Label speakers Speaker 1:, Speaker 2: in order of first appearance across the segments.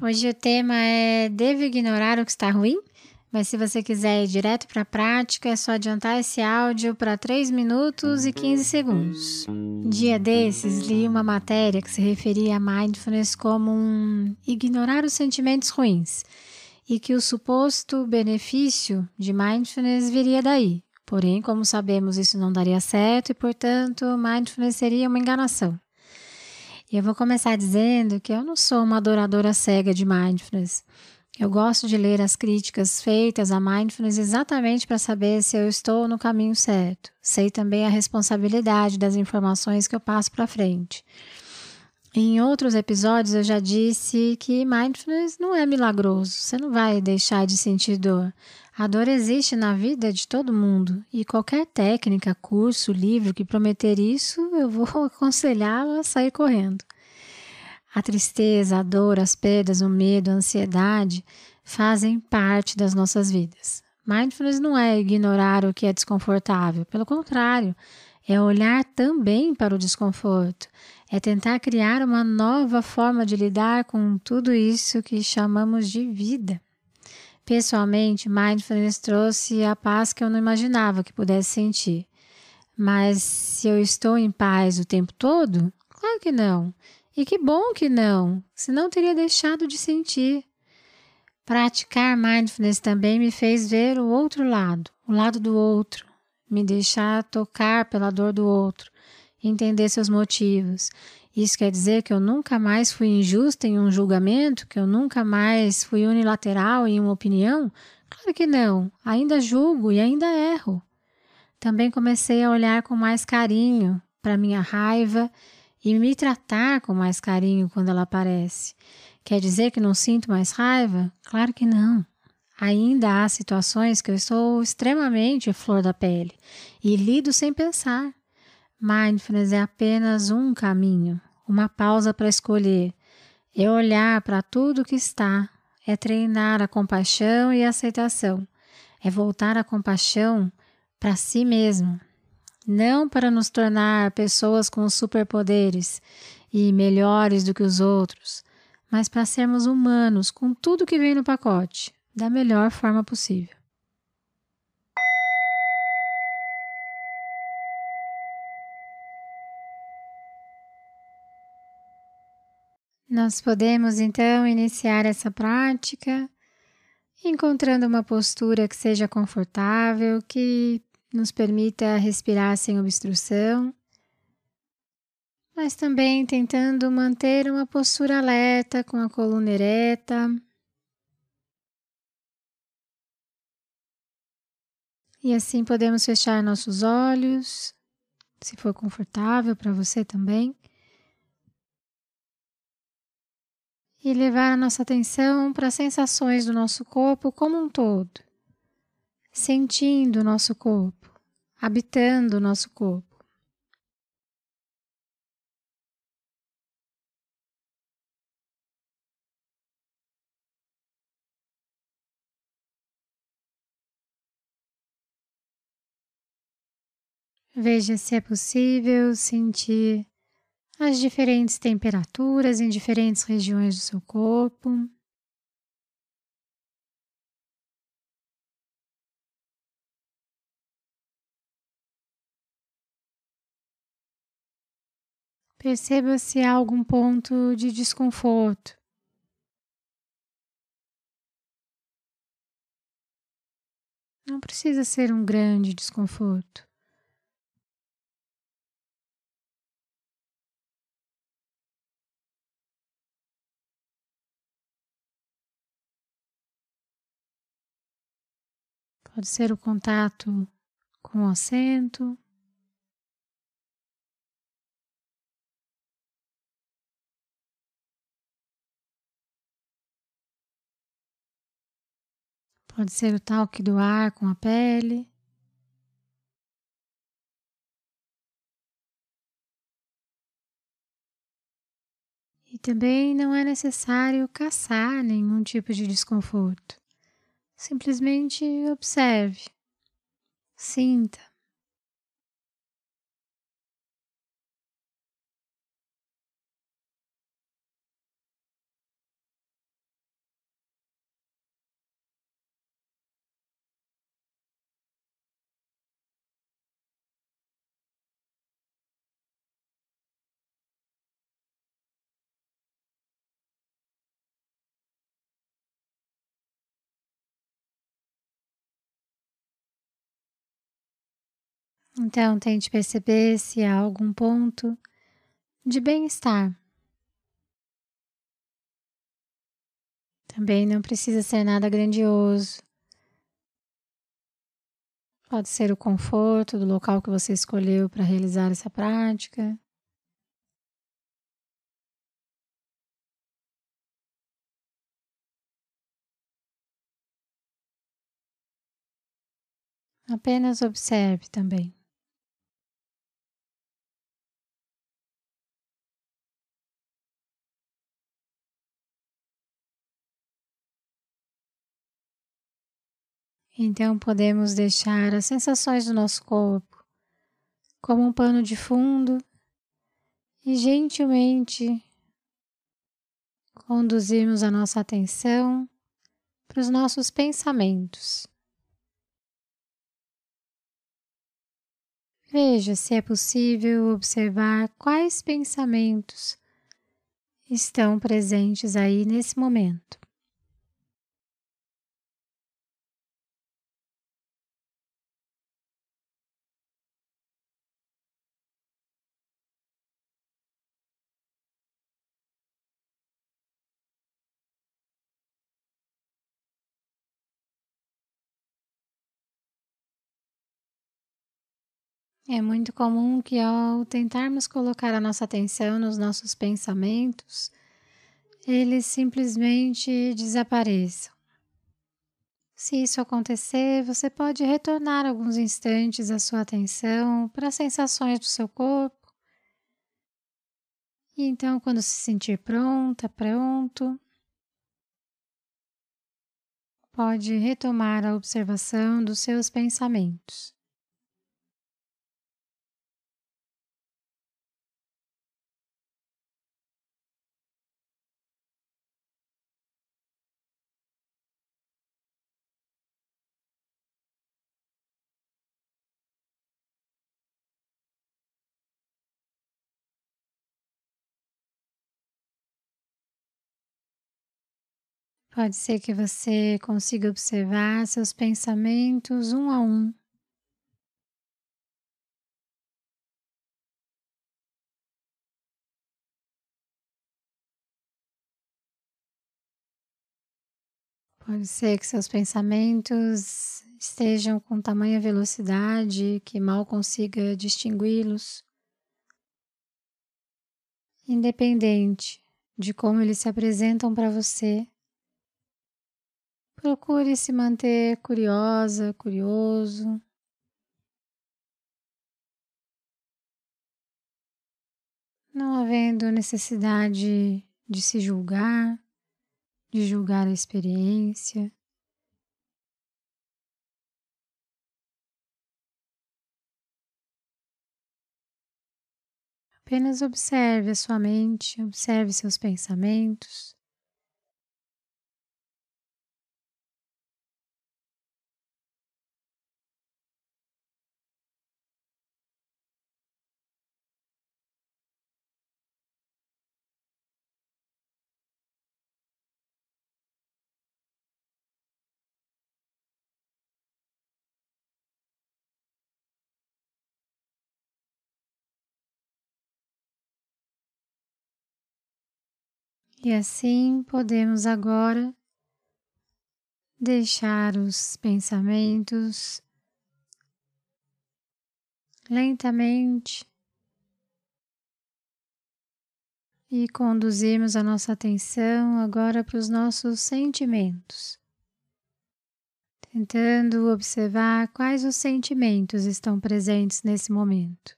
Speaker 1: Hoje o tema é Devo ignorar o que está ruim? Mas se você quiser ir direto para a prática, é só adiantar esse áudio para 3 minutos e 15 segundos. Dia desses, li uma matéria que se referia a mindfulness como um ignorar os sentimentos ruins e que o suposto benefício de mindfulness viria daí. Porém, como sabemos, isso não daria certo e, portanto, mindfulness seria uma enganação. E eu vou começar dizendo que eu não sou uma adoradora cega de mindfulness. Eu gosto de ler as críticas feitas a mindfulness exatamente para saber se eu estou no caminho certo. Sei também a responsabilidade das informações que eu passo para frente. Em outros episódios eu já disse que mindfulness não é milagroso. Você não vai deixar de sentir dor. A dor existe na vida de todo mundo e qualquer técnica, curso, livro que prometer isso, eu vou aconselhá-lo a sair correndo. A tristeza, a dor, as perdas, o medo, a ansiedade fazem parte das nossas vidas. Mindfulness não é ignorar o que é desconfortável, pelo contrário, é olhar também para o desconforto, é tentar criar uma nova forma de lidar com tudo isso que chamamos de vida. Pessoalmente, mindfulness trouxe a paz que eu não imaginava que pudesse sentir. Mas se eu estou em paz o tempo todo? Claro que não. E que bom que não, senão teria deixado de sentir. Praticar mindfulness também me fez ver o outro lado, o lado do outro, me deixar tocar pela dor do outro, entender seus motivos isso quer dizer que eu nunca mais fui injusta em um julgamento, que eu nunca mais fui unilateral em uma opinião? Claro que não. Ainda julgo e ainda erro. Também comecei a olhar com mais carinho para minha raiva e me tratar com mais carinho quando ela aparece. Quer dizer que não sinto mais raiva? Claro que não. Ainda há situações que eu estou extremamente flor da pele e lido sem pensar. Mindfulness é apenas um caminho uma pausa para escolher, é olhar para tudo que está, é treinar a compaixão e a aceitação, é voltar a compaixão para si mesmo, não para nos tornar pessoas com superpoderes e melhores do que os outros, mas para sermos humanos com tudo que vem no pacote, da melhor forma possível. Nós podemos então iniciar essa prática encontrando uma postura que seja confortável, que nos permita respirar sem obstrução, mas também tentando manter uma postura alerta com a coluna ereta. E assim podemos fechar nossos olhos, se for confortável para você também. e levar a nossa atenção para as sensações do nosso corpo como um todo, sentindo o nosso corpo, habitando o nosso corpo. Veja se é possível sentir as diferentes temperaturas em diferentes regiões do seu corpo. Perceba se há algum ponto de desconforto. Não precisa ser um grande desconforto. Pode ser o contato com o assento. Pode ser o toque do ar com a pele. E também não é necessário caçar nenhum tipo de desconforto. Simplesmente observe, sinta. Então, tente perceber se há algum ponto de bem-estar. Também não precisa ser nada grandioso. Pode ser o conforto do local que você escolheu para realizar essa prática. Apenas observe também. Então podemos deixar as sensações do nosso corpo como um pano de fundo e gentilmente conduzirmos a nossa atenção para os nossos pensamentos. Veja se é possível observar quais pensamentos estão presentes aí nesse momento. É muito comum que ao tentarmos colocar a nossa atenção nos nossos pensamentos, eles simplesmente desapareçam. Se isso acontecer, você pode retornar alguns instantes a sua atenção para as sensações do seu corpo. E então, quando se sentir pronta, pronto, pode retomar a observação dos seus pensamentos. Pode ser que você consiga observar seus pensamentos um a um. Pode ser que seus pensamentos estejam com tamanha velocidade que mal consiga distingui-los. Independente de como eles se apresentam para você, Procure se manter curiosa, curioso. Não havendo necessidade de se julgar, de julgar a experiência. Apenas observe a sua mente, observe seus pensamentos. E assim podemos agora deixar os pensamentos lentamente e conduzirmos a nossa atenção agora para os nossos sentimentos. tentando observar quais os sentimentos estão presentes nesse momento.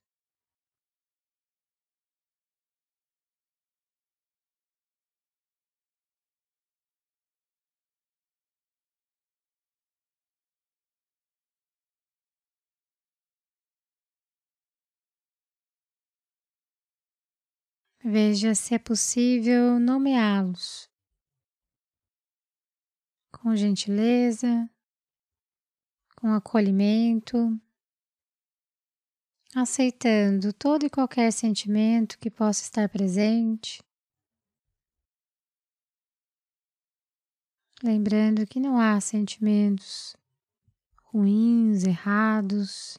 Speaker 1: Veja se é possível nomeá-los. Com gentileza, com acolhimento, aceitando todo e qualquer sentimento que possa estar presente. Lembrando que não há sentimentos ruins, errados,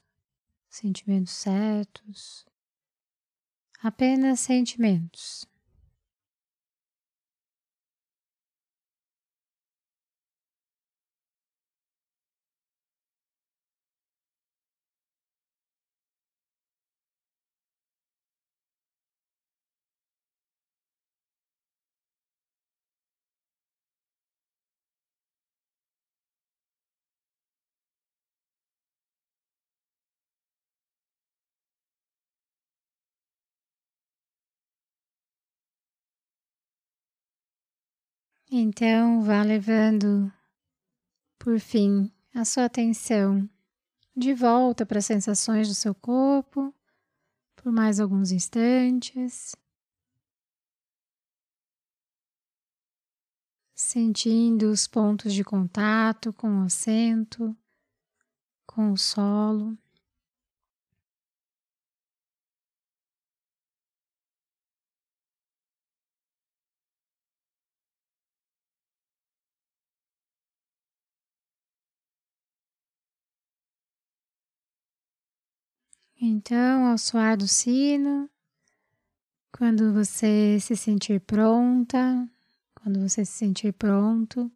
Speaker 1: sentimentos certos apenas sentimentos. Então, vá levando, por fim, a sua atenção de volta para as sensações do seu corpo por mais alguns instantes. Sentindo os pontos de contato com o assento, com o solo. Então, ao soar do sino, quando você se sentir pronta, quando você se sentir pronto,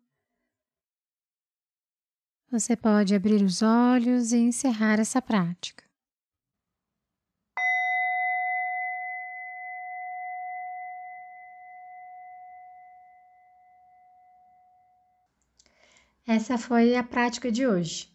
Speaker 1: você pode abrir os olhos e encerrar essa prática.
Speaker 2: Essa foi a prática de hoje.